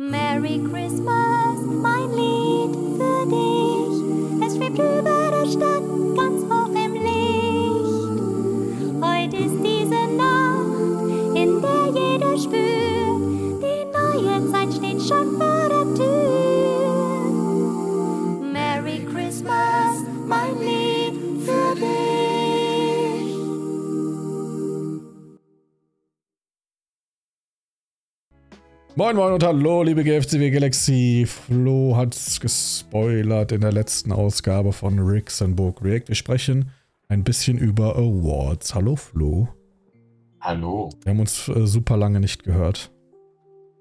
Merry Christmas, my little. Moin Moin und hallo, liebe GFCW Galaxy. Flo hat's gespoilert in der letzten Ausgabe von Rixenburg React. Wir sprechen ein bisschen über Awards. Hallo Flo. Hallo. Wir haben uns äh, super lange nicht gehört.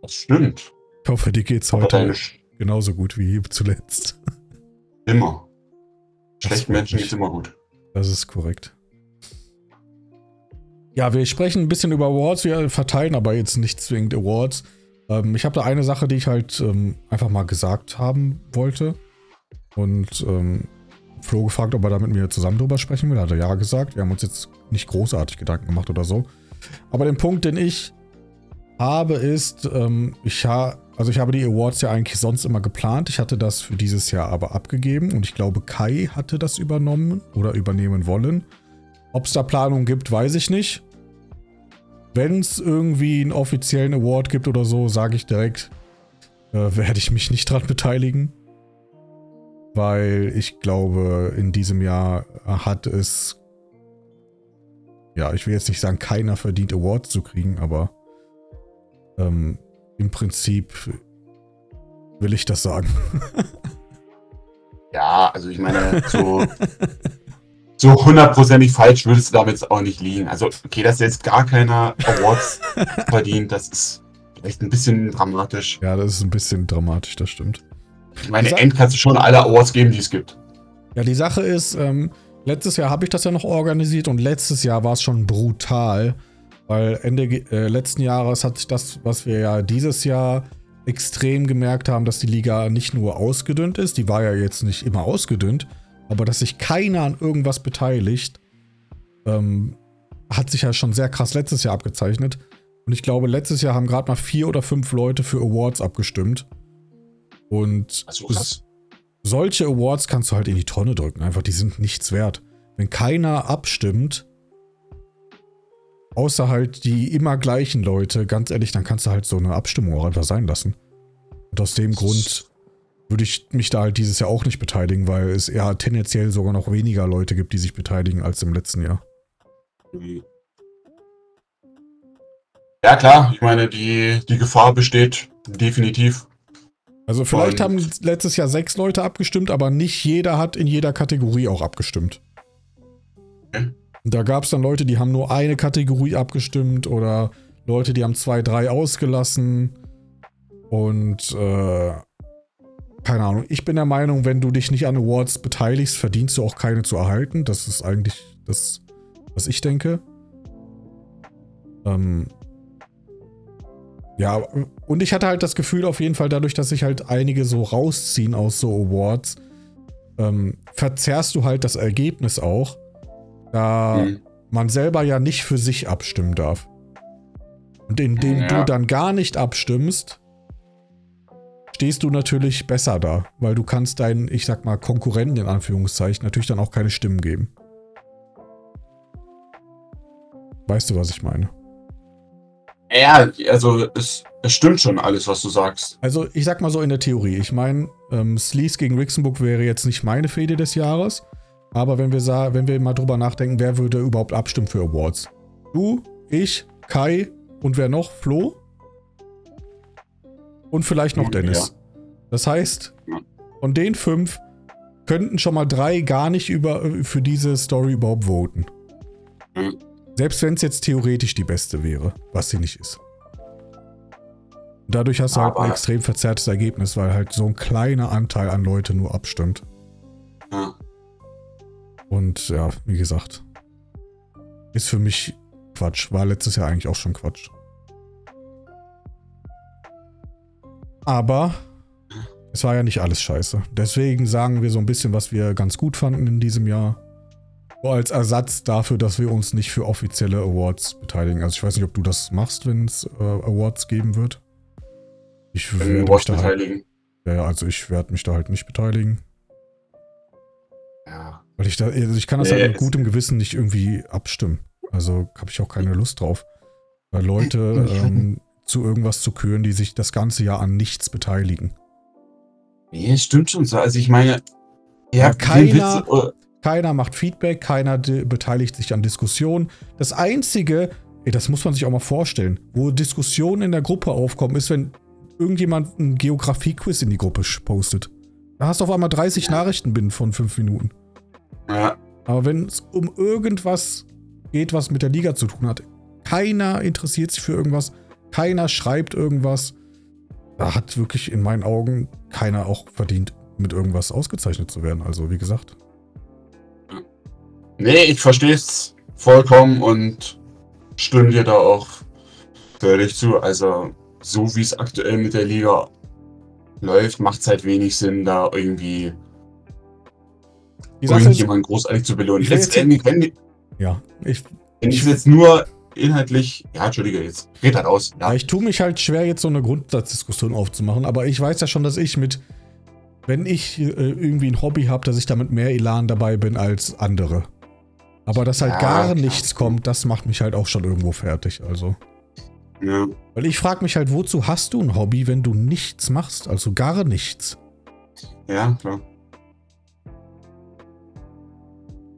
Das stimmt. Ich hoffe, dir geht's heute deine Sch- genauso gut wie zuletzt. immer. Schlechten Menschen geht's immer gut. Das ist korrekt. Ja, wir sprechen ein bisschen über Awards. Wir verteilen aber jetzt nicht zwingend Awards. Ähm, ich habe da eine Sache, die ich halt ähm, einfach mal gesagt haben wollte. Und ähm, Flo gefragt, ob er da mit mir zusammen drüber sprechen will. Hat er ja gesagt. Wir haben uns jetzt nicht großartig Gedanken gemacht oder so. Aber den Punkt, den ich habe, ist, ähm, ich ha also ich habe die Awards ja eigentlich sonst immer geplant. Ich hatte das für dieses Jahr aber abgegeben und ich glaube, Kai hatte das übernommen oder übernehmen wollen. Ob es da Planungen gibt, weiß ich nicht. Wenn es irgendwie einen offiziellen Award gibt oder so, sage ich direkt, äh, werde ich mich nicht dran beteiligen. Weil ich glaube, in diesem Jahr hat es, ja, ich will jetzt nicht sagen, keiner verdient Awards zu kriegen, aber ähm, im Prinzip will ich das sagen. Ja, also ich meine, so, so hundertprozentig falsch würdest du damit auch nicht liegen. Also, okay, dass jetzt gar keiner Awards verdient, das ist echt ein bisschen dramatisch. ja, das ist ein bisschen dramatisch, das stimmt. Ich meine, End kannst du schon alle Awards geben, die es gibt. Ja, die Sache ist, ähm, letztes Jahr habe ich das ja noch organisiert und letztes Jahr war es schon brutal, weil Ende äh, letzten Jahres hat sich das, was wir ja dieses Jahr extrem gemerkt haben, dass die Liga nicht nur ausgedünnt ist, die war ja jetzt nicht immer ausgedünnt, aber dass sich keiner an irgendwas beteiligt, ähm, hat sich ja schon sehr krass letztes Jahr abgezeichnet. Und ich glaube, letztes Jahr haben gerade mal vier oder fünf Leute für Awards abgestimmt. Und Also, solche Awards kannst du halt in die Tonne drücken. Einfach, die sind nichts wert. Wenn keiner abstimmt, außer halt die immer gleichen Leute, ganz ehrlich, dann kannst du halt so eine Abstimmung auch einfach sein lassen. Und aus dem Grund würde ich mich da halt dieses Jahr auch nicht beteiligen, weil es eher tendenziell sogar noch weniger Leute gibt, die sich beteiligen als im letzten Jahr. Ja, klar, ich meine, die, die Gefahr besteht definitiv. Also vielleicht Und- haben letztes Jahr sechs Leute abgestimmt, aber nicht jeder hat in jeder Kategorie auch abgestimmt. Okay. Da gab es dann Leute, die haben nur eine Kategorie abgestimmt oder Leute, die haben zwei, drei ausgelassen. Und äh, keine Ahnung. Ich bin der Meinung, wenn du dich nicht an Awards beteiligst, verdienst du auch keine zu erhalten. Das ist eigentlich das, was ich denke. Ähm, ja, und ich hatte halt das Gefühl auf jeden Fall dadurch, dass sich halt einige so rausziehen aus so Awards, ähm, verzerrst du halt das Ergebnis auch, da Mhm. man selber ja nicht für sich abstimmen darf. Und indem Ja. du dann gar nicht abstimmst, stehst du natürlich besser da, weil du kannst deinen, ich sag mal, Konkurrenten in Anführungszeichen natürlich dann auch keine Stimmen geben. Weißt du, was ich meine? Ja, also es, es stimmt schon alles, was du sagst. Also, ich sag mal so in der Theorie. Ich meine, ähm, Sleaze gegen Rixenburg wäre jetzt nicht meine Fehde des Jahres. Aber wenn wir, wenn wir mal drüber nachdenken, wer würde überhaupt abstimmen für Awards? Du, ich, Kai und wer noch? Flo? Und vielleicht noch Ja. Dennis. Das heißt, Ja. von den fünf könnten schon mal drei gar nicht über, für diese Story überhaupt voten. Mhm. Selbst wenn es jetzt theoretisch die beste wäre, was sie nicht ist. Und dadurch hast du halt ein extrem verzerrtes Ergebnis, weil halt so ein kleiner Anteil an Leute nur abstimmt. Ja. Und ja, wie gesagt, ist für mich Quatsch. War letztes Jahr eigentlich auch schon Quatsch. Aber es war ja nicht alles scheiße. Deswegen sagen wir so ein bisschen, was wir ganz gut fanden in diesem Jahr. So als Ersatz dafür, dass wir uns nicht für offizielle Awards beteiligen. Also ich weiß nicht, ob du das machst, wenn es äh, Awards geben wird. Ich in werde mich da halt, beteiligen. ja, also ich werde mich da halt nicht beteiligen. Ja. Weil ich da, also ich kann das Nee, halt mit gutem Gewissen nicht irgendwie abstimmen. Also habe ich auch keine Lust drauf. Weil Leute ähm, zu irgendwas zu küren, die sich das ganze Jahr an nichts beteiligen. Nee, stimmt schon so. Also ich meine, Ja, ja, keiner- Witz, äh, Keiner macht Feedback, keiner beteiligt sich an Diskussionen. Das Einzige, ey, das muss man sich auch mal vorstellen, wo Diskussionen in der Gruppe aufkommen, ist, wenn irgendjemand ein Geografie-Quiz in die Gruppe postet. Da hast du auf einmal 30 Nachrichten binnen von 5 Minuten. ja, Aber wenn es um irgendwas geht, was mit der Liga zu tun hat, keiner interessiert sich für irgendwas, keiner schreibt irgendwas. Da hat wirklich in meinen Augen keiner auch verdient, mit irgendwas ausgezeichnet zu werden. Also, wie gesagt. nee, ich verstehe es vollkommen und stimme dir da auch völlig zu. Also, so wie es aktuell mit der Liga läuft, macht es halt wenig Sinn, da irgendwie irgendjemanden großartig zu belohnen. Letztendlich, wenn, die- ja, ich, wenn ich jetzt nur inhaltlich, ja, entschuldige, jetzt red halt aus. Ja, ich tue mich halt schwer, jetzt so eine Grundsatzdiskussion aufzumachen, aber ich weiß ja schon, dass ich mit, wenn ich äh, irgendwie ein Hobby habe, dass ich damit mehr Elan dabei bin als andere. Aber dass halt Ja, gar klar. nichts kommt, das macht mich halt auch schon irgendwo fertig. Also. ja. Weil ich frage mich halt, wozu hast du ein Hobby, wenn du nichts machst? Also gar nichts. Ja, klar.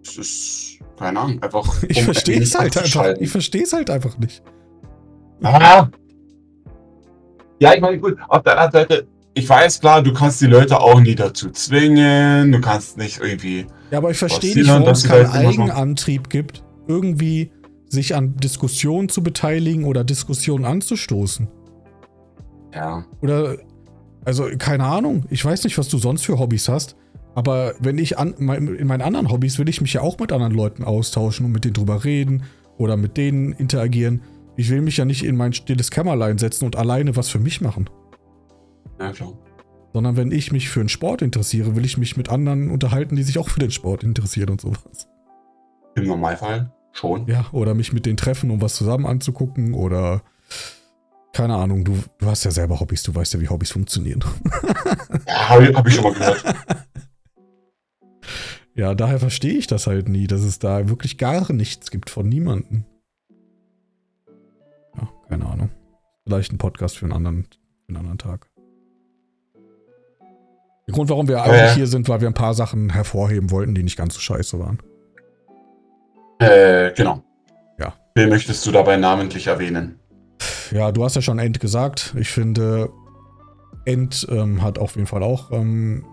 Es ist, keine Ahnung, einfach. Ich um verstehe es halt einfach. Ich verstehe es halt einfach nicht. Ah. Ja, ich meine, gut, auf der anderen Seite, ich weiß klar, du kannst die Leute auch nie dazu zwingen, du kannst nicht irgendwie. Ja, aber ich verstehe nicht, warum es keinen Eigenantrieb gibt, irgendwie sich an Diskussionen zu beteiligen oder Diskussionen anzustoßen. Ja. Oder, also keine Ahnung, ich weiß nicht, was du sonst für Hobbys hast, aber wenn ich an, mein- in meinen anderen Hobbys will ich mich ja auch mit anderen Leuten austauschen und mit denen drüber reden oder mit denen interagieren. Ich will mich ja nicht in mein stilles Kämmerlein setzen und alleine was für mich machen. Ja, klar. Sondern wenn ich mich für einen Sport interessiere, will ich mich mit anderen unterhalten, die sich auch für den Sport interessieren und sowas. Im Normalfall schon. Ja, oder mich mit denen treffen, um was zusammen anzugucken oder keine Ahnung, du, du hast ja selber Hobbys, du weißt ja, wie Hobbys funktionieren. Ja, habe ich, hab ich schon mal gehört. Ja, daher verstehe ich das halt nie, dass es da wirklich gar nichts gibt von niemandem. Ja, keine Ahnung. Vielleicht ein Podcast für einen anderen, für einen anderen Tag. Der Grund, warum wir eigentlich ja. hier sind, weil wir ein paar Sachen hervorheben wollten, die nicht ganz so scheiße waren. Äh, genau. Ja. Wen möchtest du dabei namentlich erwähnen? Ja, du hast ja schon End gesagt. Ich finde, End ähm, hat auf jeden Fall auch ähm,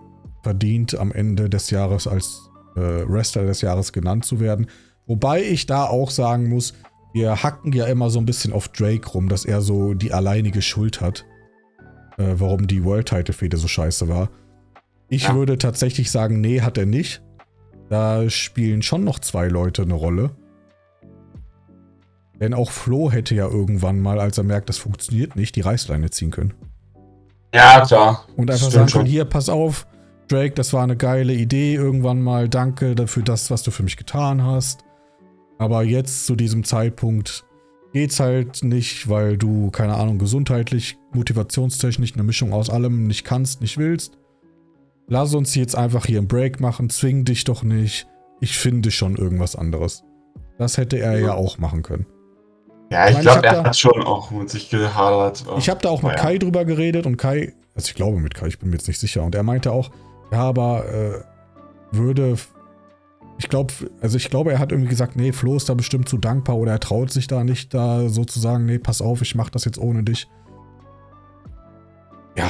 verdient, am Ende des Jahres als Wrestler des Jahres genannt zu werden. Wobei ich da auch sagen muss, wir hacken ja immer so ein bisschen auf Drake rum, dass er so die alleinige Schuld hat, äh, warum die World Title Fehde so scheiße war. Ich Ja. würde tatsächlich sagen, nee, hat er nicht. Da spielen schon noch zwei Leute eine Rolle. Denn auch Flo hätte ja irgendwann mal, als er merkt, das funktioniert nicht, die Reißleine ziehen können. Ja, klar. Und einfach Stimmt sagen schon. können, hier, pass auf, Drake, das war eine geile Idee irgendwann mal, danke dafür das, was du für mich getan hast. Aber jetzt zu diesem Zeitpunkt geht's halt nicht, weil du, keine Ahnung, gesundheitlich, motivationstechnisch eine Mischung aus allem nicht kannst, nicht willst. Lass uns jetzt einfach hier einen Break machen, zwing dich doch nicht. Ich finde schon irgendwas anderes. Das hätte er ja, Ja. auch machen können. Ja, ich ich glaube, er da- hat schon auch mit sich gehadert. Ich habe da auch mit ja. Kai drüber geredet und Kai, also ich glaube mit Kai, ich bin mir jetzt nicht sicher. Und er meinte auch, ja, aber äh, würde, ich glaube, also ich glaube, er hat irgendwie gesagt, nee, Flo ist da bestimmt zu dankbar oder er traut sich da nicht, da sozusagen, nee, pass auf, ich mach das jetzt ohne dich. Ja,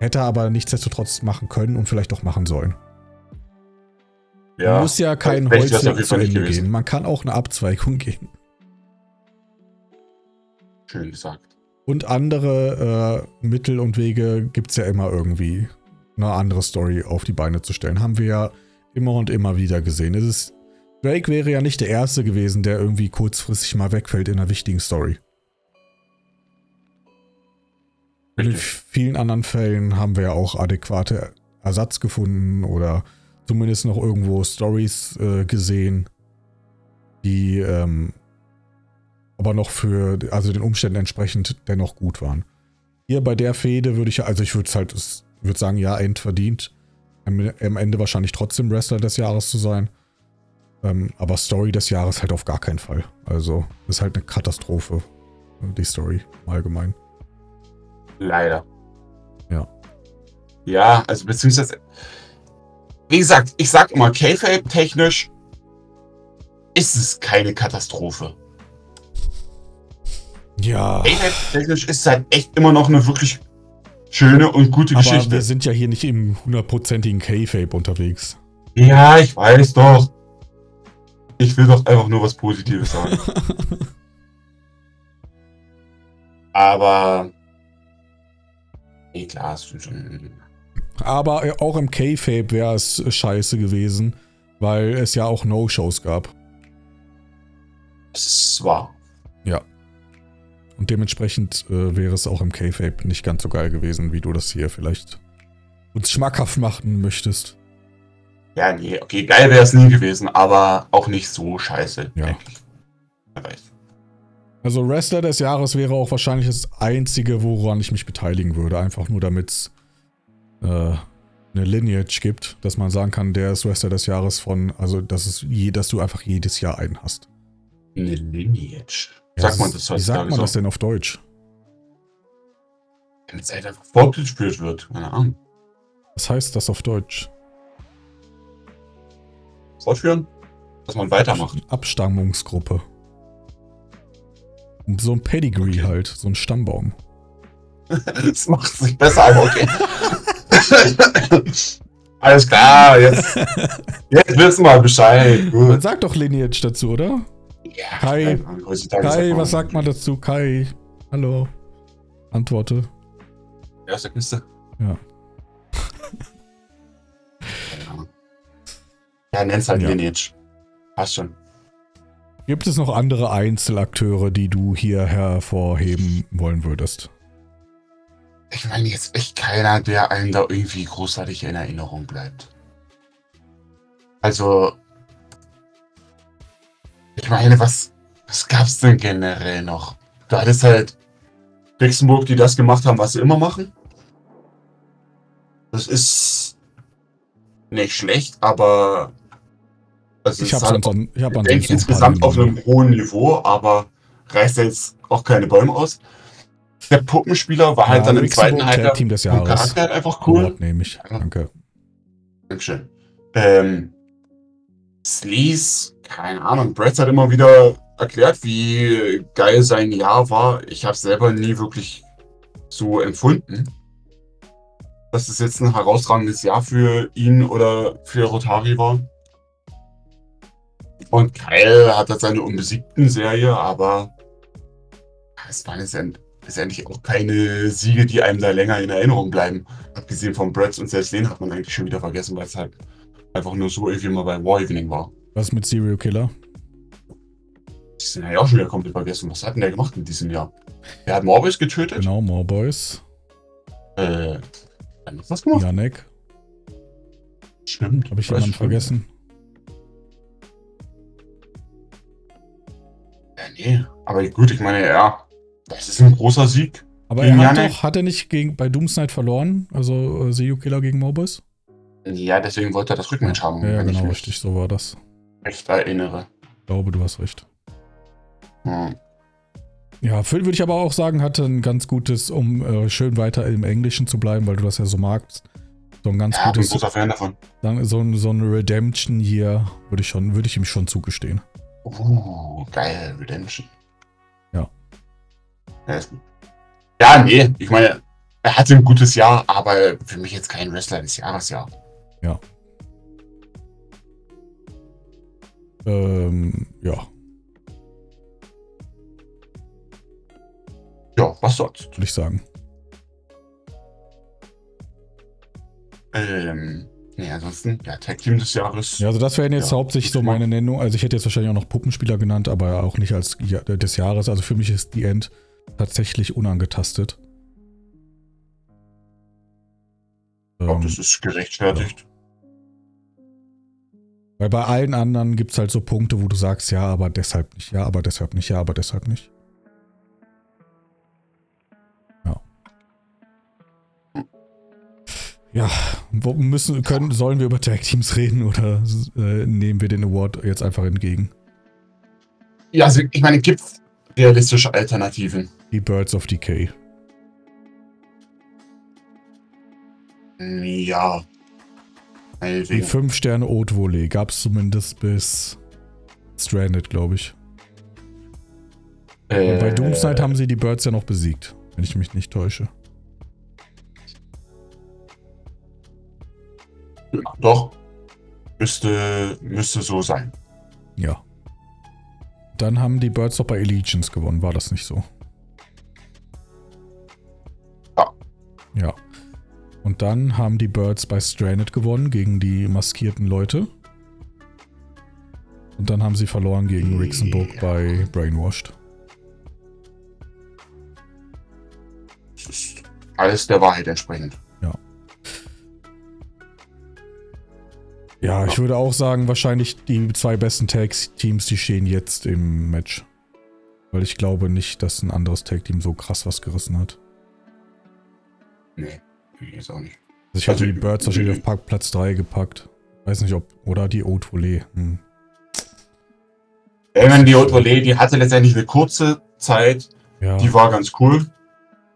hätte er aber nichtsdestotrotz machen können und vielleicht auch machen sollen. ja. Man muss ja auf Holzweg zu Ende gehen. Man kann auch eine Abzweigung gehen. Schön gesagt. Und andere äh, Mittel und Wege gibt es ja immer irgendwie, eine andere Story auf die Beine zu stellen. Haben wir ja immer und immer wieder gesehen. Es ist, Drake wäre ja nicht der Erste gewesen, der irgendwie kurzfristig mal wegfällt in einer wichtigen Story. Und in vielen anderen Fällen haben wir ja auch adäquate Ersatz gefunden oder zumindest noch irgendwo Stories äh, gesehen, die ähm, aber noch für, also den Umständen entsprechend dennoch gut waren. hier bei der Fehde würde ich, also ich würde es halt, würde sagen, ja, endverdient. Am, am Ende wahrscheinlich trotzdem Wrestler des Jahres zu sein. Ähm, aber Story des Jahres halt auf gar keinen Fall. Also, ist halt eine Katastrophe. Die Story allgemein. Leider. Ja. Ja, also beziehungsweise, wie gesagt, ich sag immer, K-Fape-technisch ist es keine Katastrophe. Ja. K-Fape-technisch ist es halt echt immer noch eine wirklich schöne und gute Aber Geschichte. wir sind ja hier nicht im hundertprozentigen K-Fape unterwegs. Ja, ich weiß doch. Ich will doch einfach nur was Positives sagen. Aber. Nee, klar, stimmt schon. Aber auch im K-Fape wäre es scheiße gewesen, weil es ja auch No-Shows gab. Es ist wahr. Und dementsprechend äh, wäre es auch im K-Fape nicht ganz so geil gewesen, wie du das hier vielleicht uns schmackhaft machen möchtest. Ja, nee, okay, geil wäre es nie gewesen, aber auch nicht so scheiße. Ja. denke ich. Wer weiß. Also Wrestler des Jahres wäre auch wahrscheinlich das einzige, woran ich mich beteiligen würde. Einfach nur damit es äh, eine Lineage gibt, dass man sagen kann, der ist Wrestler des Jahres von, also dass es je, dass du einfach jedes Jahr einen hast. Eine Lineage. Ja, Sagt man das Wie sagt heutzutage man so? das denn auf Deutsch? Wenn es einfach fortgeführt wird. Keine Ahnung. Was heißt das auf Deutsch? Fortführen? Dass man weitermacht. Abstammungsgruppe. So ein Pedigree Okay. halt, so ein Stammbaum. Das macht es nicht besser, aber okay. Alles klar, jetzt, jetzt wissen wir Bescheid. Man Gut. sagt doch Lineage dazu, oder? Ja, Kai, Kai, was sagt man dazu? Kai, hallo. Antworte. Ja, aus der Kiste. Ja. Keine Ahnung. Ja, nenn's halt Ja. Lineage. Passt schon. Gibt es noch andere Einzelakteure, die du hier hervorheben wollen würdest? Ich meine jetzt echt keiner, der einem da irgendwie großartig in Erinnerung bleibt. Also, ich meine, was, was gab's denn generell noch? Du hattest halt Luxemburg, die das gemacht haben, was sie immer machen. Das ist nicht schlecht, aber also Ich habe halt ansonsten, ich hab denke insgesamt auf einem hohen Niveau, aber reißt jetzt auch keine Bäume aus. Der Puppenspieler war halt Ja, dann im zweiten Tag Halbjahr Team des Jahres. Charakter halt einfach cool. Award nehme ich. Danke. Dankeschön. Ähm, Sleaze, keine Ahnung, Bretz hat immer wieder erklärt, wie geil sein Jahr war. Ich habe selber nie wirklich so empfunden. Dass es jetzt ein herausragendes Jahr für ihn oder für Rotari war. Und Kyle hat halt seine unbesiegten Serie, aber es waren letztendlich auch keine Siege, die einem da länger in Erinnerung bleiben. Abgesehen von Bretts und selbst den hat man eigentlich schon wieder vergessen, weil es halt einfach nur so irgendwie mal bei War Evening war. Was mit Serial Killer? Die sind ja auch schon wieder komplett vergessen. Was hat denn der gemacht in diesem Jahr? Der hat Morbius getötet. Genau, More Boys. Äh, hat was gemacht? Janek. Stimmt. Habe ich jemanden vergessen? Ja, nee. Aber gut, ich meine, ja, das ist ein großer Sieg. Aber er hat Janek? doch, hat er nicht gegen, bei Doomsnight verloren? Also äh, Serial Killer gegen More Boys? Ja, deswegen wollte er das Rückmatch haben, Ja, genau, richtig, so war das. Recht erinnere. Ich glaube, du hast recht. Hm. Ja, Phil würde ich aber auch sagen, hatte ein ganz gutes, um äh, schön weiter im Englischen zu bleiben, weil du das ja so magst. So ein ganz Ja, ich bin ein gutes, großer Fan davon. so, ein- so eine Redemption hier, würde ich schon, würde ich ihm schon zugestehen. Uh, geil, Redemption. Ja. Ja. Ja, nee, ich meine, er hatte ein gutes Jahr, aber für mich jetzt kein Wrestler des Jahres, ja. Ähm, ja, Ja, was sonst? würde ich sagen. Ähm, nee, ansonsten, ja, Tag Team des Jahres. Ja, also das wären jetzt Ja, hauptsächlich so meine Nennung. Also ich hätte jetzt wahrscheinlich auch noch Puppenspieler genannt, aber auch nicht als ja, des Jahres. Also für mich ist die End tatsächlich unangetastet. Ich glaube, Ähm, das ist gerechtfertigt. Weil bei allen anderen gibt es halt so Punkte, wo du sagst, ja, aber deshalb nicht, ja, aber deshalb nicht, ja, aber deshalb nicht. Ja, wo müssen, können, sollen wir über Tag Teams reden oder äh, nehmen wir den Award jetzt einfach entgegen? Ja, also ich meine, gibt es realistische Alternativen? Die Birds of Decay. Ja. Die Meinetwegen. 5 Sterne Haute Volée gab es zumindest bis Stranded, glaube ich. Äh, bei Doomsnight haben sie die Birds ja noch besiegt, wenn ich mich nicht täusche. Doch. Müsste, müsste so sein. Ja. Dann haben die Birds doch bei Allegiance gewonnen, war das nicht so? Ja. Ja. Und dann haben die Birds bei Stranded gewonnen gegen die maskierten Leute. Und dann haben sie verloren gegen Rixenburg Ja. bei Brainwashed. Das ist alles der Wahrheit entsprechend. Ja, ich würde auch sagen, wahrscheinlich die zwei besten Tag-Teams, die stehen jetzt im Match. Weil ich glaube nicht, dass ein anderes Tag-Team so krass was gerissen hat. Nee, ich jetzt auch nicht. Also ich hatte Also, die Birds wahrscheinlich auf Park- Platz 3 gepackt. Weiß nicht, ob. Oder die Haute Volée. Hm. Meine, die Haute Volée, die hatte letztendlich eine kurze Zeit. Ja, Die war ganz cool.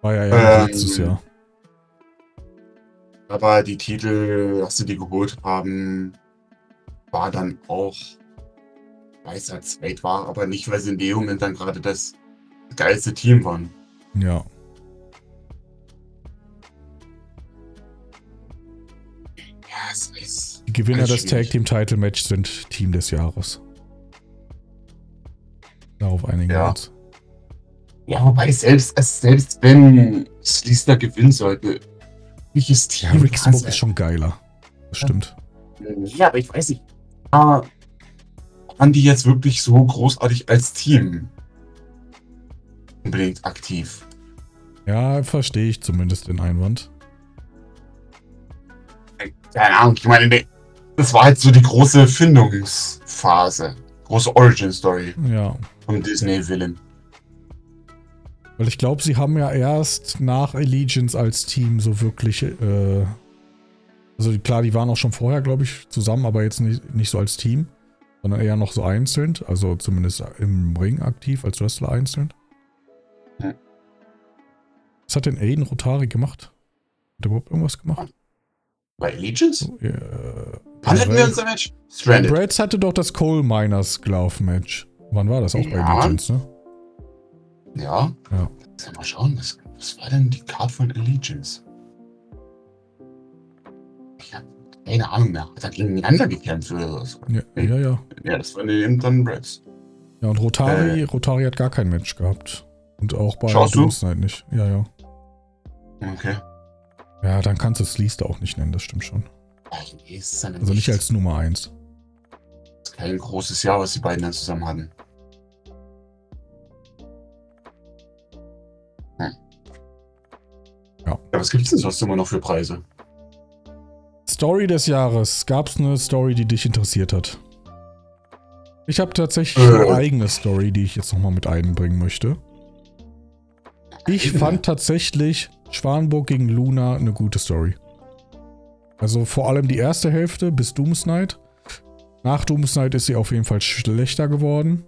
war ja eher ähm, letztes Jahr. Aber die Titel, dass sie die geholt haben, war dann auch, weil es halt zweit war, aber nicht, weil sie in dem Moment dann gerade das geilste Team waren. Ja. Ja, es ist. Die Gewinner des schwierig. Tag-Team-Title-Match sind Team des Jahres. Darauf einigen wir Ja. uns. Ja, wobei selbst, selbst wenn Sleaster gewinnen sollte, welches Team. Ja, Rick Smoke ist schon geiler. Das stimmt. Ja, aber ich weiß nicht. Ah, waren die jetzt wirklich so großartig als Team unbedingt aktiv? Ja, verstehe ich zumindest den Einwand. Keine Ahnung, ich meine, ne, das war halt so die große Findungsphase. Große Origin-Story Ja. vom Disney-Villain. Weil ich glaube, sie haben ja erst nach Allegiance als Team so wirklich. Äh, also klar, die waren auch schon vorher, glaube ich, zusammen, aber jetzt nicht, nicht so als Team, sondern eher noch so einzeln. Also zumindest im Ring aktiv, als Wrestler einzeln. Ja. Was hat denn Aiden Rotari gemacht? Hat er überhaupt irgendwas gemacht? Bei Allegiance? Äh, Wann hatten wir unser Match? Stranded. Brads hatte doch das Coal Miners Glove Match. Wann war das? Auch bei Ja. Allegiance, ne? Ja. Ja. Lass mal schauen, was, was war denn die Card von Allegiance? Ich hab keine Ahnung mehr. Hat er gegeneinander gekämpft oder so? Ja, ja, ja. Ja, das waren eben dann Brads. Ja, und Rotari, Äh. Rotari hat gar kein Match gehabt. Und auch bei Schaust? Doomsnight nicht. Ja, ja. Okay. Ja, dann kannst du Sleaster auch nicht nennen, das stimmt schon. Es ist Also nicht als Nummer 1. kein großes Jahr, was die beiden dann zusammen hatten. Hm. Ja. Ja, was gibt's denn sonst immer noch für Preise? Story des Jahres. Gab es eine Story, die dich interessiert hat? Ich habe tatsächlich Äh. eine eigene Story, die ich jetzt nochmal mit einbringen möchte. Ich fand tatsächlich Schwanburg gegen Luna eine gute Story. Also vor allem die erste Hälfte bis Doomsnight. Nach Doomsnight ist sie auf jeden Fall schlechter geworden.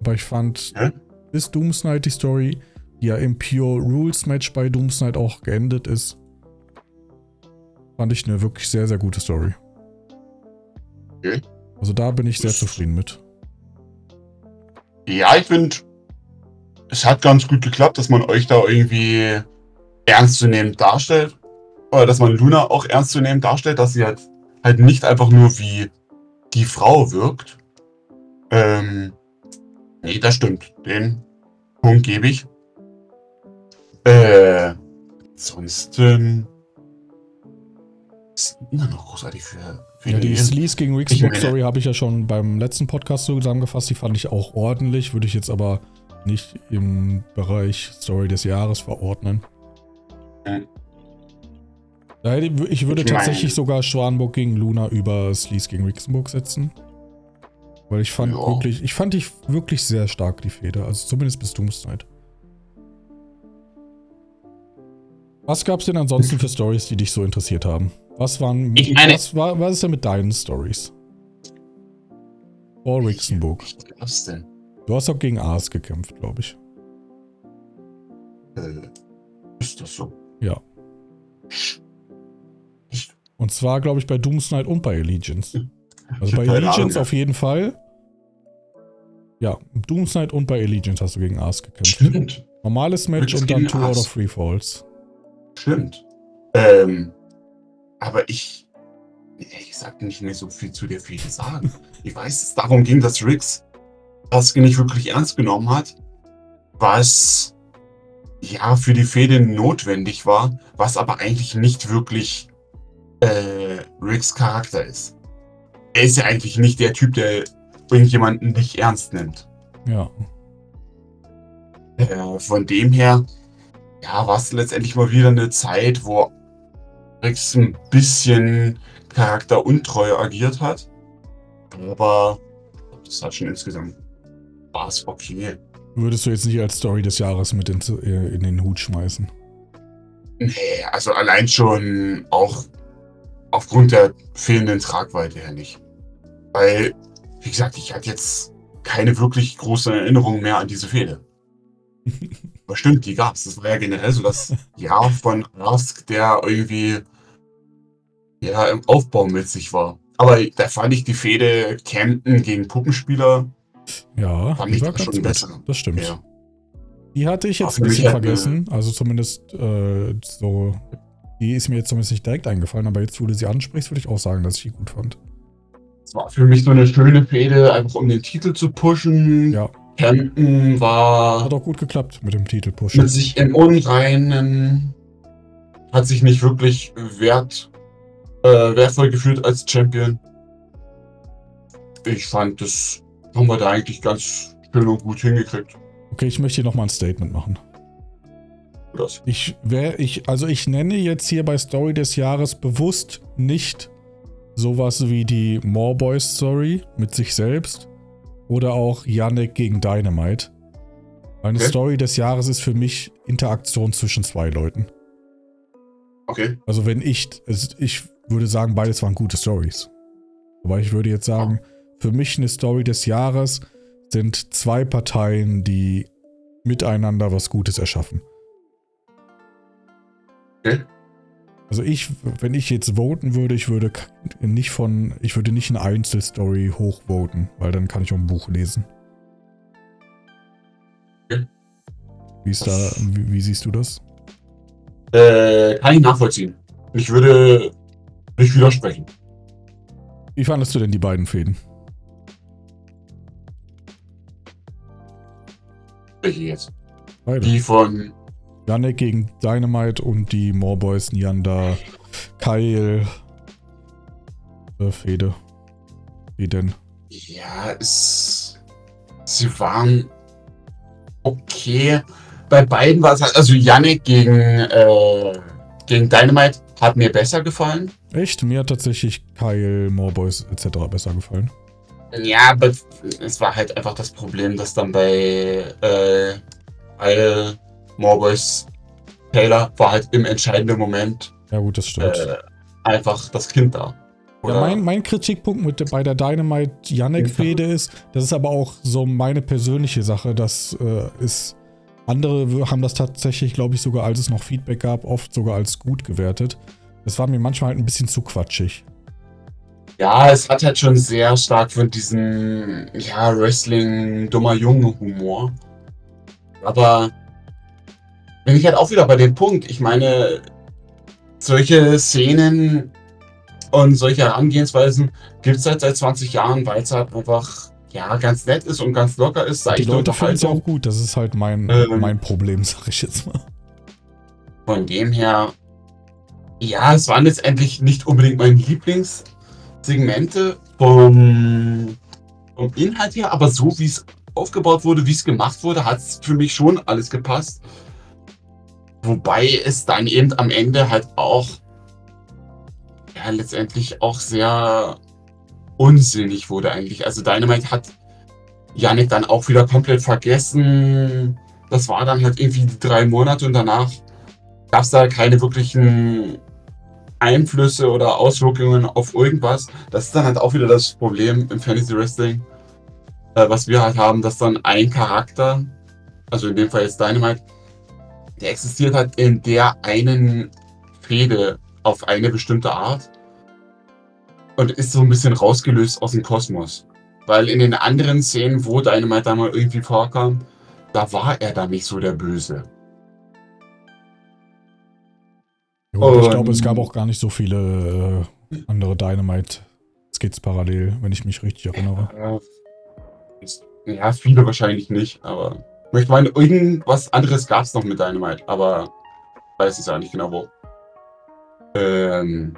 Aber ich fand Hä? bis Doomsnight die Story, die ja im Pure Rules Match bei Doomsnight auch geendet ist, fand ich eine wirklich sehr, sehr gute Story. Okay. Also da bin ich sehr zufrieden mit. Ja, ich finde, es hat ganz gut geklappt, dass man euch da irgendwie ernstzunehmend darstellt. Oder dass man Luna auch ernstzunehmend darstellt, dass sie halt, halt nicht einfach nur wie die Frau wirkt. Ähm, nee, das stimmt. Den Punkt gebe ich. Äh, ansonsten. Was ist da noch großartig für, für Ja, die? Sleaze gegen Ich Ricksburg meine- Story habe ich ja schon beim letzten Podcast so zusammengefasst. Die fand ich auch ordentlich, würde ich jetzt aber nicht im Bereich Story des Jahres verordnen. Ich- würde Ich tatsächlich sogar Schwanburg gegen Luna über Sleaze gegen Ricksburg setzen. Weil ich fand Ja. wirklich, ich fand die wirklich sehr stark, die Feder. Also zumindest bis Doomsnight. Was gab es denn ansonsten für Stories, die dich so interessiert haben? Was waren. Ich meine- was, war, was ist denn mit deinen Stories? Vor Rixenburg. Was gab's denn? Du hast auch gegen Ars gekämpft, glaube ich. Äh, ist das so? Ja. Und zwar, glaube ich, bei Doomsnight und bei Allegiance. Also Ich hab bei Allegiance auf jeden Fall. Ja, Doomsnight und bei Allegiance hast du gegen Ars gekämpft. stimmt. Normales Match und dann Two out Ars. of Three Falls. Stimmt. Ähm, aber ich, ehrlich gesagt, nicht mehr so viel zu der Fehde sagen. Ich weiß, es darum ging, dass Riggs das nicht wirklich ernst genommen hat, was ja für die Fehde notwendig war, was aber eigentlich nicht wirklich äh, Riggs Charakter ist. Er ist ja eigentlich nicht der Typ, der irgendjemanden nicht ernst nimmt. Ja. Äh, von dem her, ja, war es letztendlich mal wieder eine Zeit, wo Rex ein bisschen charakteruntreu agiert hat. Aber das hat schon insgesamt war es okay. Würdest du jetzt nicht als Story des Jahres mit in, äh, in den Hut schmeißen? Nee, also allein schon auch aufgrund der fehlenden Tragweite her nicht. Weil, wie gesagt, ich hatte jetzt keine wirklich große Erinnerung mehr an diese Fehde. Aber stimmt, die gab's. Das war ja generell so das Jahr von Rask, der irgendwie ja im Aufbau mit sich war. Aber da fand ich die Fehde Camden gegen Puppenspieler Ja, Fand die ich war das ganz schon gut. besser. Das stimmt. ja. Die hatte ich jetzt ein bisschen halt vergessen. Also zumindest äh, so. Die ist mir jetzt zumindest nicht direkt eingefallen, aber jetzt, wo du sie ansprichst, würde ich auch sagen, dass ich die gut fand. Es war für mich so eine schöne Fehde, einfach um den Titel zu pushen. Ja. Camden war Hat auch gut geklappt mit dem Titel Push. mit sich im Unreinen, hat sich nicht wirklich wert, äh, wertvoll gefühlt als Champion. Ich fand, das haben wir da eigentlich ganz schön und gut hingekriegt. Okay, ich möchte hier nochmal ein Statement machen. Das. Ich wäre, ich, also ich nenne jetzt hier bei Story des Jahres bewusst nicht sowas wie die More Boys Story mit sich selbst oder auch Yannick gegen Dynamite. Eine Okay. Story des Jahres ist für mich Interaktion zwischen zwei Leuten. Okay. Also wenn ich, also ich würde sagen, beides waren gute Stories. Aber ich würde jetzt sagen, für mich eine Story des Jahres sind zwei Parteien, die miteinander was Gutes erschaffen. Okay. Also ich, wenn ich jetzt voten würde, ich würde nicht von, ich würde nicht eine Einzelstory hochvoten, weil dann kann ich auch ein Buch lesen. Okay. Wie ist da, wie, wie siehst du das? Äh, kann ich nachvollziehen. Ich würde nicht widersprechen. Wie fandest du denn die beiden Fäden? Welche jetzt? Beide. Die von Yannick gegen Dynamite und die More Boys, Nyanda, Kyle, äh, Fede. Wie denn? Ja, es. Sie waren okay. Bei beiden war es halt, also Yannick gegen, äh, gegen Dynamite hat mir besser gefallen. Echt? Mir hat tatsächlich Kyle, More Boys etc. besser gefallen. Ja, aber es war halt einfach das Problem, dass dann bei äh, alle Morboys Taylor war halt im entscheidenden Moment Ja gut, das stimmt. äh, einfach das Kind da. Ja, mein, mein Kritikpunkt mit, der- bei der Dynamite-Yannick-Fehde ist, das ist aber auch so meine persönliche Sache, das äh, ist, andere haben das tatsächlich, glaube ich, sogar als es noch Feedback gab, oft sogar als gut gewertet. Das war mir manchmal halt ein bisschen zu quatschig. Ja, es hat halt schon sehr stark von diesem, ja, Wrestling-dummer Junge-Humor. Aber bin ich halt auch wieder bei dem Punkt. Ich meine, solche Szenen und solche Herangehensweisen gibt es halt seit 20 Jahren, weil es halt einfach, ja, ganz nett ist und ganz locker ist. Die Leute finden es auch gut, das ist halt mein, Ähm. mein Problem, sag ich jetzt mal. Von dem her, ja, es waren letztendlich nicht unbedingt meine Lieblingssegmente vom, vom Inhalt her, aber so wie es aufgebaut wurde, wie es gemacht wurde, hat es für mich schon alles gepasst. Wobei es dann eben am Ende halt auch, ja, letztendlich auch sehr unsinnig wurde eigentlich. Also Dynamite hat Yannick dann auch wieder komplett vergessen. Das war dann halt irgendwie drei Monate und danach gab es da keine wirklichen Einflüsse oder Auswirkungen auf irgendwas. Das ist dann halt auch wieder das Problem im Fantasy Wrestling, äh, was wir halt haben, dass dann ein Charakter, also in dem Fall jetzt Dynamite, der existiert halt in der einen Fehde auf eine bestimmte Art und ist so ein bisschen rausgelöst aus dem Kosmos. Weil in den anderen Szenen, wo Dynamite da mal irgendwie vorkam, da war er dann nicht so der Böse. Ja, ich glaube, es gab auch gar nicht so viele äh, andere Dynamite-Skits parallel, wenn ich mich richtig erinnere. Ja, ist- ja, viele wahrscheinlich nicht, aber ich möchte meinen, irgendwas anderes gab es noch mit Dynamite, aber ich weiß es ja nicht genau wo. Ähm,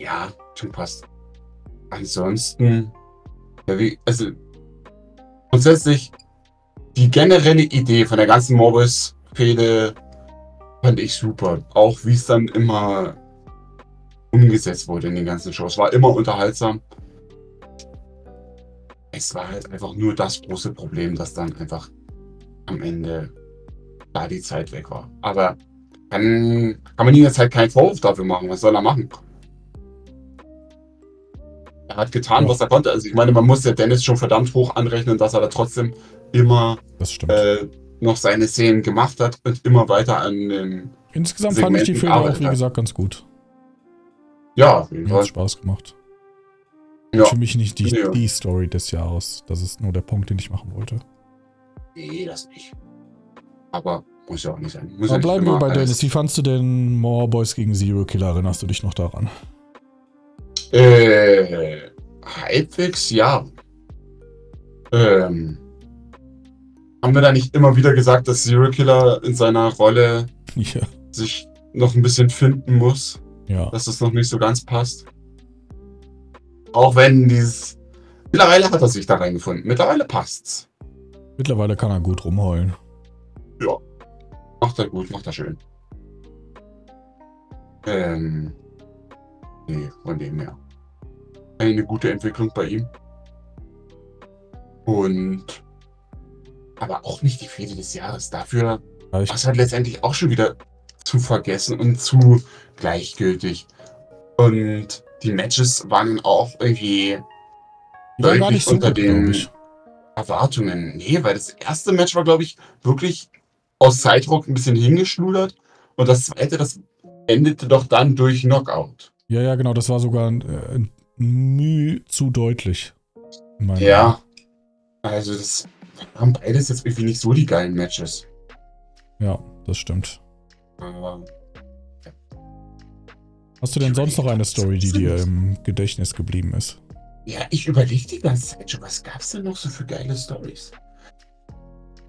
ja, schon passt. Ansonsten, ja, wie, also grundsätzlich die generelle Idee von der ganzen Morbius-Fehde fand ich super. Auch wie es dann immer umgesetzt wurde in den ganzen Shows. War immer unterhaltsam. Es war halt einfach nur das große Problem, dass dann einfach am Ende da die Zeit weg war. Aber kann, kann man ihm jetzt halt keinen Vorwurf dafür machen. Was soll er machen? Er hat getan, Ja. was er konnte. Also ich meine, man muss ja Dennis schon verdammt hoch anrechnen, dass er da trotzdem immer Das stimmt. äh, noch seine Szenen gemacht hat und immer weiter an den. Insgesamt fand ich die Segmenten Filme auch, wie gesagt, ganz gut. Ja, auf jeden Mir hat Fall. Spaß gemacht. Ja. Für mich nicht die, Ja. die Story des Jahres. Das ist nur der Punkt, den ich machen wollte. Nee, das nicht. Aber muss ja auch nicht sein. Muss ja bleiben wir bei Dennis. Wie fandst du denn More Boys gegen Zero Killer? Erinnerst du dich noch daran? Äh, halbwegs, ja. Ähm, haben wir da nicht immer wieder gesagt, dass Zero Killer in seiner Rolle Ja. sich noch ein bisschen finden muss, Ja. dass das noch nicht so ganz passt? Auch wenn dieses. Mittlerweile hat er sich da reingefunden. Mittlerweile passt's. Mittlerweile kann er gut rumheulen. Macht er gut, macht er schön. Ähm. Nee, von dem her. Eine gute Entwicklung bei ihm. Und. Aber auch nicht die Fehde des Jahres. Dafür Ja, ich, war es halt letztendlich auch schon wieder zu vergessen und zu gleichgültig. Und die Matches waren auch irgendwie deutlich so unter gut, den-. Erwartungen. Nee, weil das erste Match war, glaube ich, wirklich aus Zeitdruck ein bisschen hingeschludert. Und das zweite, das endete doch dann durch Knockout. Ja, ja, genau. Das war sogar äh, ein Mühe zu deutlich. Ja. Also, das haben beides jetzt irgendwie nicht so die geilen Matches. Ja, das stimmt. Aber Hast du denn sonst noch eine Story, die dir im Gedächtnis geblieben ist? ja, ich überlege die ganze Zeit schon, was gab's denn noch so für geile Stories?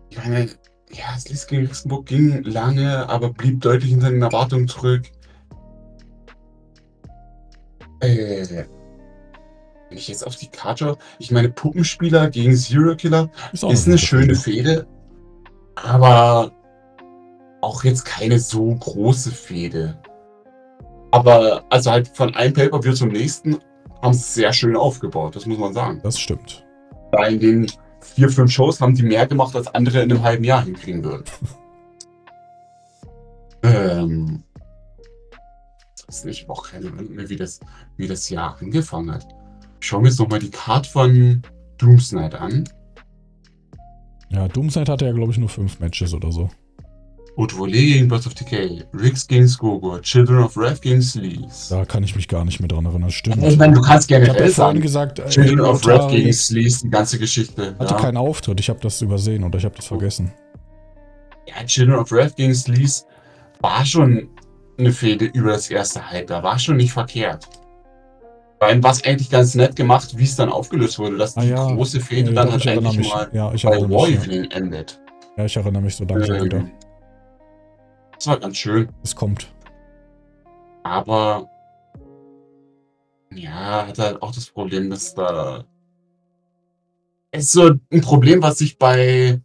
Ich meine, ja, Sliss gegen Luxemburg ging lange, aber blieb deutlich hinter den Erwartungen zurück. Äh, wenn ich jetzt auf die Karte schaue, ich meine, Puppenspieler gegen Zero Killer auch ist eine schöne Fehde. Aber auch jetzt keine so große Fehde. Aber also halt von einem Pay-Per-View zum nächsten haben sie es sehr schön aufgebaut, das muss man sagen. Das stimmt. Da in den vier, fünf Shows haben die mehr gemacht, als andere in einem halben Jahr hinkriegen würden. ähm, das ist nicht auch keine Ahnung mehr, wie das, wie das Jahr angefangen hat. Ich schaue mir jetzt nochmal die Card von Doomsnight an. Ja, Doomsnight hatte ja, glaube ich, nur fünf Matches oder so. Haute gegen Birds of Decay, Riggs gegen Skogo, Children of Wrath gegen Sleaze. Da kann ich mich gar nicht mehr dran erinnern. Stimmt. Ich meine, du kannst Ich habe generell ja vorhin sagen, gesagt, äh, Children of Wrath gegen Sleaze, die ganze Geschichte. hatte Ja. keinen Auftritt. Ich habe das übersehen oder ich habe das vergessen. ja, Children of Wrath gegen Sleaze war schon eine Fehde über das erste Halbjahr, war schon nicht verkehrt. War es eigentlich ganz nett gemacht, wie es dann aufgelöst wurde, dass Ah die ja. große Fehde Ja, dann halt eigentlich mich. mal Ja, ich bei erinnere War mich. Ja. Evening endet. ja, ich erinnere mich so langsam Ähm, wieder. Das war ganz schön. Es kommt. Aber ja, hat halt auch das Problem, dass da es ist so ein Problem, was sich bei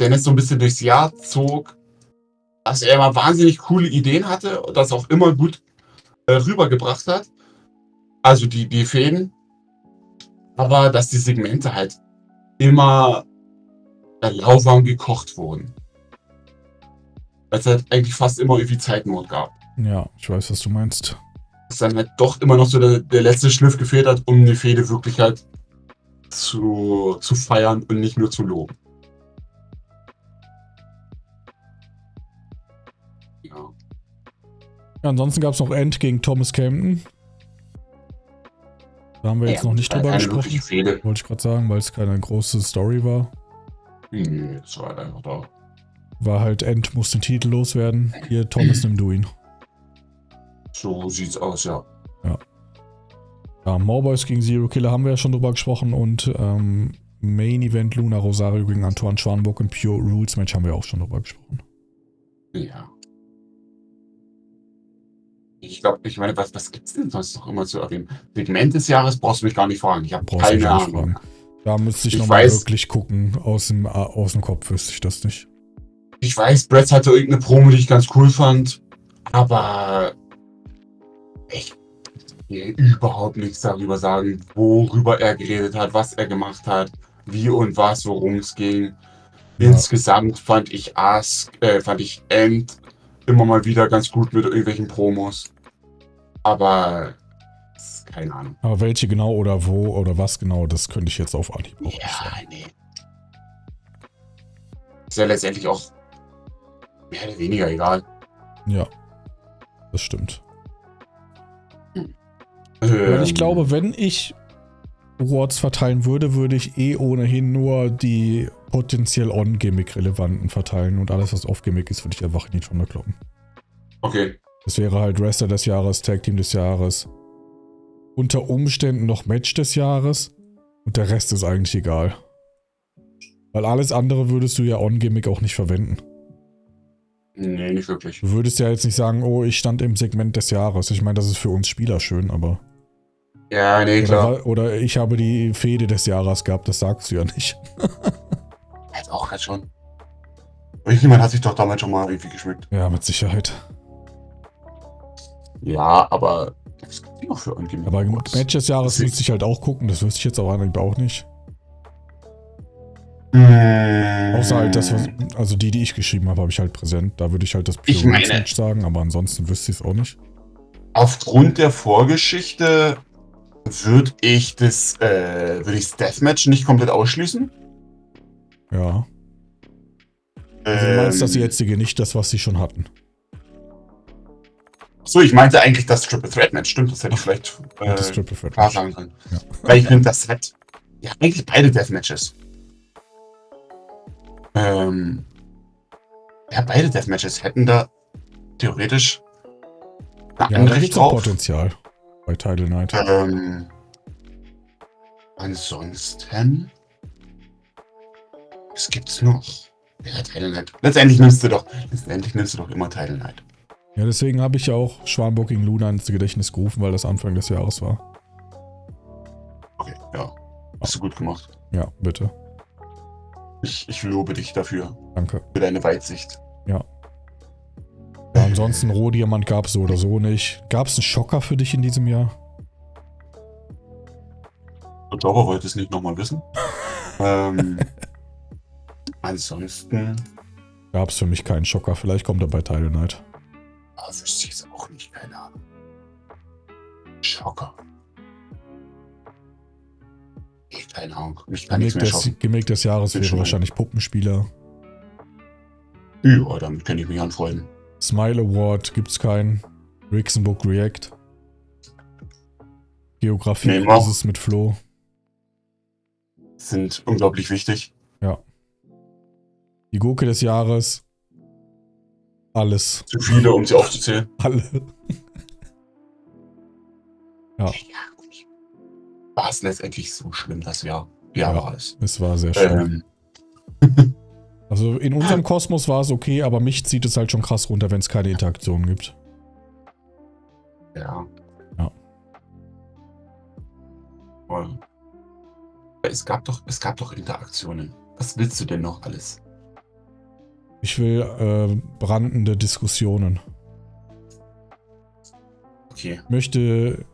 Dennis so ein bisschen durchs Jahr zog, dass er immer wahnsinnig coole Ideen hatte und das auch immer gut äh, rübergebracht hat. Also die, die Fäden. Aber dass die Segmente halt immer lauwarm gekocht wurden. Weil es halt eigentlich fast immer irgendwie Zeitnot gab. Ja, ich weiß, was du meinst. Dass dann halt doch immer noch so der, der letzte Schliff gefehlt hat, um eine Fehde wirklich halt zu, zu feiern und nicht nur zu loben. Ja. Ja, ansonsten gab es noch End gegen Thomas Camden. Da haben wir jetzt Ja, noch nicht drüber gesprochen. Wollte ich gerade sagen, weil es keine große Story war. Nee, das war halt einfach da. War halt End muss den Titel loswerden. Hier, Thomas, nimm du ihn. So sieht's aus, ja. Ja, Morboys gegen Zero Killer haben wir ja schon drüber gesprochen und ähm, Main Event Luna Rosario gegen Antoine Schwanburg und Pure Rules Match haben wir auch schon drüber gesprochen. Ja. Ich glaube, ich meine, was, was gibt's denn sonst noch immer zu erwähnen? Segment des Jahres brauchst du mich gar nicht fragen. Ich habe keine Ahnung. fragen. Da müsste ich, Ich nochmal wirklich gucken. Aus dem, äh, aus dem Kopf wüsste ich das nicht. Ich weiß, Brett hatte irgendeine Promo, die ich ganz cool fand, aber ich kann überhaupt nichts darüber sagen, worüber er geredet hat, was er gemacht hat, wie und was, worum es ging. Ja. Insgesamt fand ich Ask, äh, fand ich End immer mal wieder ganz gut mit irgendwelchen Promos. Aber keine Ahnung. Aber welche genau oder wo oder was genau, das könnte ich jetzt auf Anhieb auch nicht Ja, sagen. nee. Ist ja letztendlich auch mehr oder weniger egal. Ja, das stimmt. Ähm, ich glaube, wenn ich Awards verteilen würde, würde ich eh ohnehin nur die potenziell on-Gimmick-relevanten verteilen und alles, was off-Gimmick ist, würde ich einfach in die Tonne kloppen. Okay. Das wäre halt Wrestler des Jahres, Tag Team des Jahres, unter Umständen noch Match des Jahres und der Rest ist eigentlich egal. Weil alles andere würdest du ja on-Gimmick auch nicht verwenden. Nee, nicht wirklich. Du würdest ja jetzt nicht sagen, oh, ich stand im Segment des Jahres. Ich meine, das ist für uns Spieler schön, aber. Ja, nee, klar. Oder, oder ich habe die Fehde des Jahres gehabt, das sagst du ja nicht. Jetzt auch halt schon. Irgendjemand hat sich doch damals schon mal irgendwie geschmückt. Ja, mit Sicherheit. Ja, aber gibt die noch für Angebote? Aber Match des Jahres Das- müsste ich halt auch gucken, das wüsste ich jetzt auch eigentlich auch nicht. Mmh. Außer halt das, was, also die, die ich geschrieben habe, habe ich halt präsent. Da würde ich halt das Ich Pure meine- Match sagen, aber ansonsten wüsste ich es auch nicht. Aufgrund der Vorgeschichte würde ich das, äh, würde ich das Deathmatch nicht komplett ausschließen. Ja. Also du meinst das Ähm, jetzige, nicht das, was sie schon hatten. So, ich meinte eigentlich das Triple Threat Match. Stimmt, das hätte ich vielleicht das äh, Triple Threat klar sagen können. Ja. Weil ich finde, das hat ja eigentlich beide Deathmatches. Ähm, ja, beide Deathmatches hätten da theoretisch ein Ja, drauf. Potenzial bei Title Night. Ähm, ansonsten. Was gibt's noch? Ja, Title Night. Letztendlich nimmst du doch, letztendlich nimmst du doch immer Title Night. Ja, deswegen habe ich ja auch Schwanburg gegen Luna ins Gedächtnis gerufen, weil das Anfang des Jahres war. Okay, ja. Hast du gut gemacht. Ja, bitte. Ich, ich lobe dich dafür, Danke. für deine Weitsicht. Ja, ansonsten Rohdiamant gab es so oder so nicht. Gab es einen Schocker für dich in diesem Jahr? Ich glaube, wollte es nicht nochmal wissen. ähm, ansonsten. Gab es für mich keinen Schocker. Vielleicht kommt er bei Title Night. Ah, wüsste ich jetzt auch nicht, keine Ahnung. Schocker. Nee, keine Ahnung. Mich kann nichts Gimmick mehr des. Gimmick des Jahres wäre wahrscheinlich Puppenspieler. Ja, damit kann ich mich anfreunden. Smile Award gibt's keinen. Rixenbook React. Geografie Nee, mach. Quizzes mit Flo. Sind unglaublich wichtig. Die Gurke des Jahres. Alles. Zu viele, um sie aufzuzählen. Alle. War es letztendlich so schlimm, das Jahr? Ja, Ja. war es. Es war sehr schön. Ähm, Also in unserem Kosmos war es okay, aber mich zieht es halt schon krass runter, wenn es keine Interaktion gibt. ja. Ja. Voll. Es gab doch, es gab doch Interaktionen. Was willst du denn noch alles? Ich will äh, brandende Diskussionen. Okay. Möchte.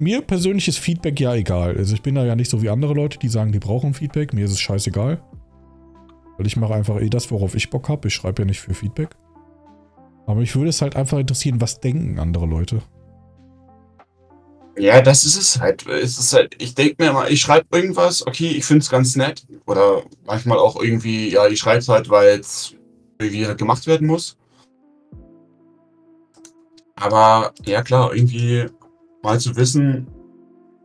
Mir persönliches Feedback ja egal. Also ich bin da ja nicht so wie andere Leute, die sagen, die brauchen Feedback. Mir ist es scheißegal. Weil ich mache einfach eh das, worauf ich Bock habe. Ich schreibe ja nicht für Feedback. Aber mich würde es halt einfach interessieren, was denken andere Leute. Ja, das ist es halt. Es ist halt, ich denke mir immer, ich schreibe irgendwas, okay, ich finde es ganz nett. Oder manchmal auch irgendwie, ja, ich schreibe es halt, weil es irgendwie halt gemacht werden muss. Aber ja klar, irgendwie mal zu wissen,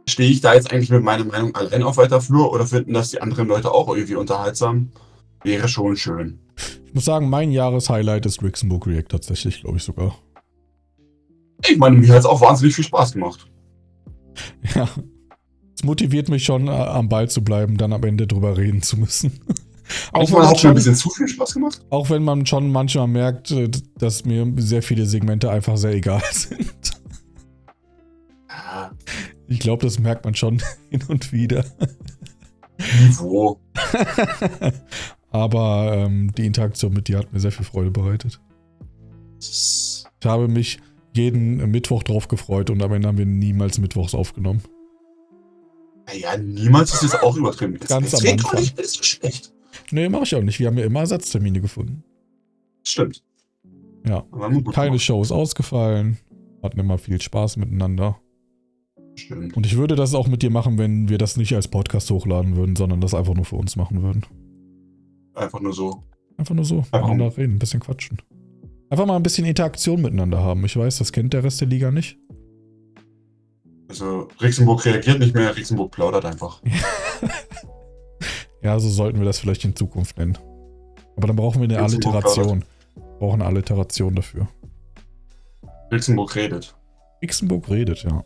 stehe ich da jetzt eigentlich mit meiner Meinung allein auf weiter Flur oder finden das die anderen Leute auch irgendwie unterhaltsam? Wäre schon schön. Ich muss sagen, mein Jahreshighlight ist Rixenburg React tatsächlich, glaube ich sogar. Ich meine, mir hat es auch wahnsinnig viel Spaß gemacht. Ja. Es motiviert mich schon, äh, am Ball zu bleiben, dann am Ende drüber reden zu müssen. auch, Manchmal hat schon ein bisschen zu viel Spaß gemacht. auch wenn man schon manchmal merkt, äh, dass mir sehr viele Segmente einfach sehr egal sind. Ja, Ich glaube, das merkt man schon hin und wieder. Niveau. Aber ähm, die Interaktion mit dir hat mir sehr viel Freude bereitet. Ich habe mich jeden Mittwoch drauf gefreut und am Ende haben wir niemals Mittwochs aufgenommen. naja, niemals ist jetzt auch übertrieben. Jetzt, Ganz am Anfang. nicht alles so schlecht. Nee, mache ich auch nicht. Wir haben ja immer Ersatztermine gefunden. Stimmt. Ja. Keine gemacht. Shows ausgefallen. Hatten immer viel Spaß miteinander. Stimmt. Und ich würde das auch mit dir machen, wenn wir das nicht als Podcast hochladen würden, sondern das einfach nur für uns machen würden. Einfach nur so. Einfach nur so, Einfach miteinander reden, ein bisschen quatschen. Einfach mal ein bisschen Interaktion miteinander haben. Ich weiß, das kennt der Rest der Liga nicht. Also, Rixenburg reagiert nicht mehr, Rixenburg plaudert einfach. Ja, so sollten wir das vielleicht in Zukunft nennen. Aber dann brauchen wir eine Rixenburg Alliteration. Wir brauchen eine Alliteration dafür. Rixenburg redet. Ixenburg redet, ja.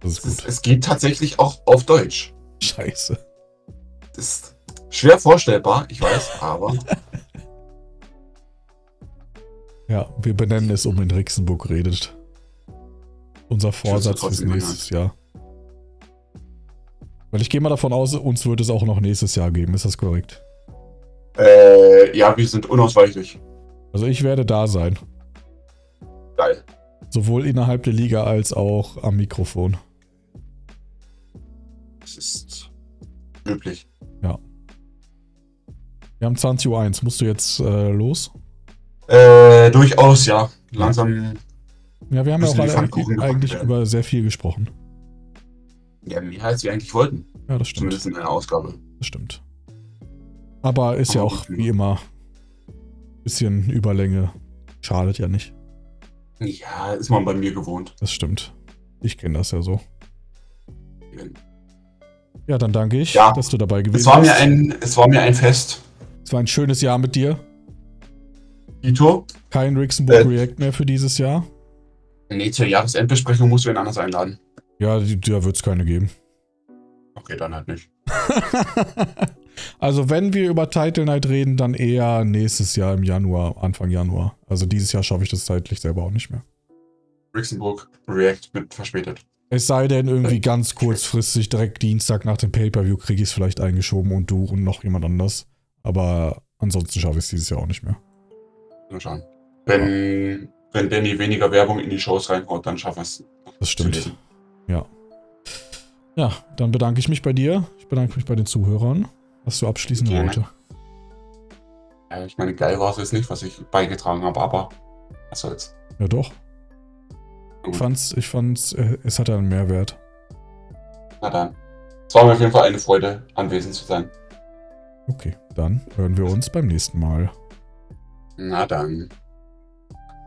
Das ist Es, ist, gut. es geht tatsächlich auch auf Deutsch. Scheiße. Das ist schwer vorstellbar, ich weiß, aber Ja, wir benennen es um in Rixenburg redet. Unser Vorsatz fürs nächstes Jahr. Weil ich gehe mal davon aus, uns wird es auch noch nächstes Jahr geben. Ist das korrekt? äh, ja, wir sind unausweichlich. Also ich werde da sein. Geil. Sowohl innerhalb der Liga als auch am Mikrofon. Das ist üblich. Wir haben 20.01 Uhr. Musst du jetzt äh, los? Äh, durchaus, ja. Langsam, Ja, wir haben ja auch alle eigentlich werden. über sehr viel gesprochen. ja, mehr als wir eigentlich wollten. Ja, das stimmt. Zumindest in einer Ausgabe. Das stimmt. Aber ist ja Aber auch gut, wie immer bisschen Überlänge. Schadet ja nicht. Ja, ist man bei mir gewohnt. Das stimmt. Ich kenne das ja so. Ja, dann danke ich, Ja. dass du dabei gewesen Es war mir bist. ein, es war mir ein Fest. es war ein schönes Jahr mit dir. Ito, Kein Rixenburg Äh. React mehr für dieses Jahr. nee, zur Jahresendbesprechung musst du wen anders einladen. Ja, die- da wird es keine geben. Okay, dann halt nicht. also, wenn wir über Title Night reden, dann eher nächstes Jahr im Januar, Anfang Januar. Also, dieses Jahr schaffe ich das zeitlich selber auch nicht mehr. Rixenburg React mit verspätet. Es sei denn, irgendwie ganz kurzfristig, direkt Dienstag nach dem Pay-Per-View, kriege ich es vielleicht eingeschoben und du und noch jemand anders. Aber ansonsten schaffe ich es dieses Jahr auch nicht mehr. Mal schauen. Wenn, wenn Danny weniger Werbung in die Shows reinhaut, dann schaffen wir es. Das stimmt. Ja. Ja, dann bedanke ich mich bei dir. Ich bedanke mich bei den Zuhörern. Hast du abschließende Gerne. Worte? Ja, ich meine, geil war es jetzt nicht, was ich beigetragen habe, aber was soll's. Ja, doch. Ich Gut. fand's, ich fand's, äh, es hatte einen Mehrwert. Na dann. Es war mir auf jeden Fall eine Freude, anwesend zu sein. Okay, dann hören wir uns beim nächsten Mal. Na dann.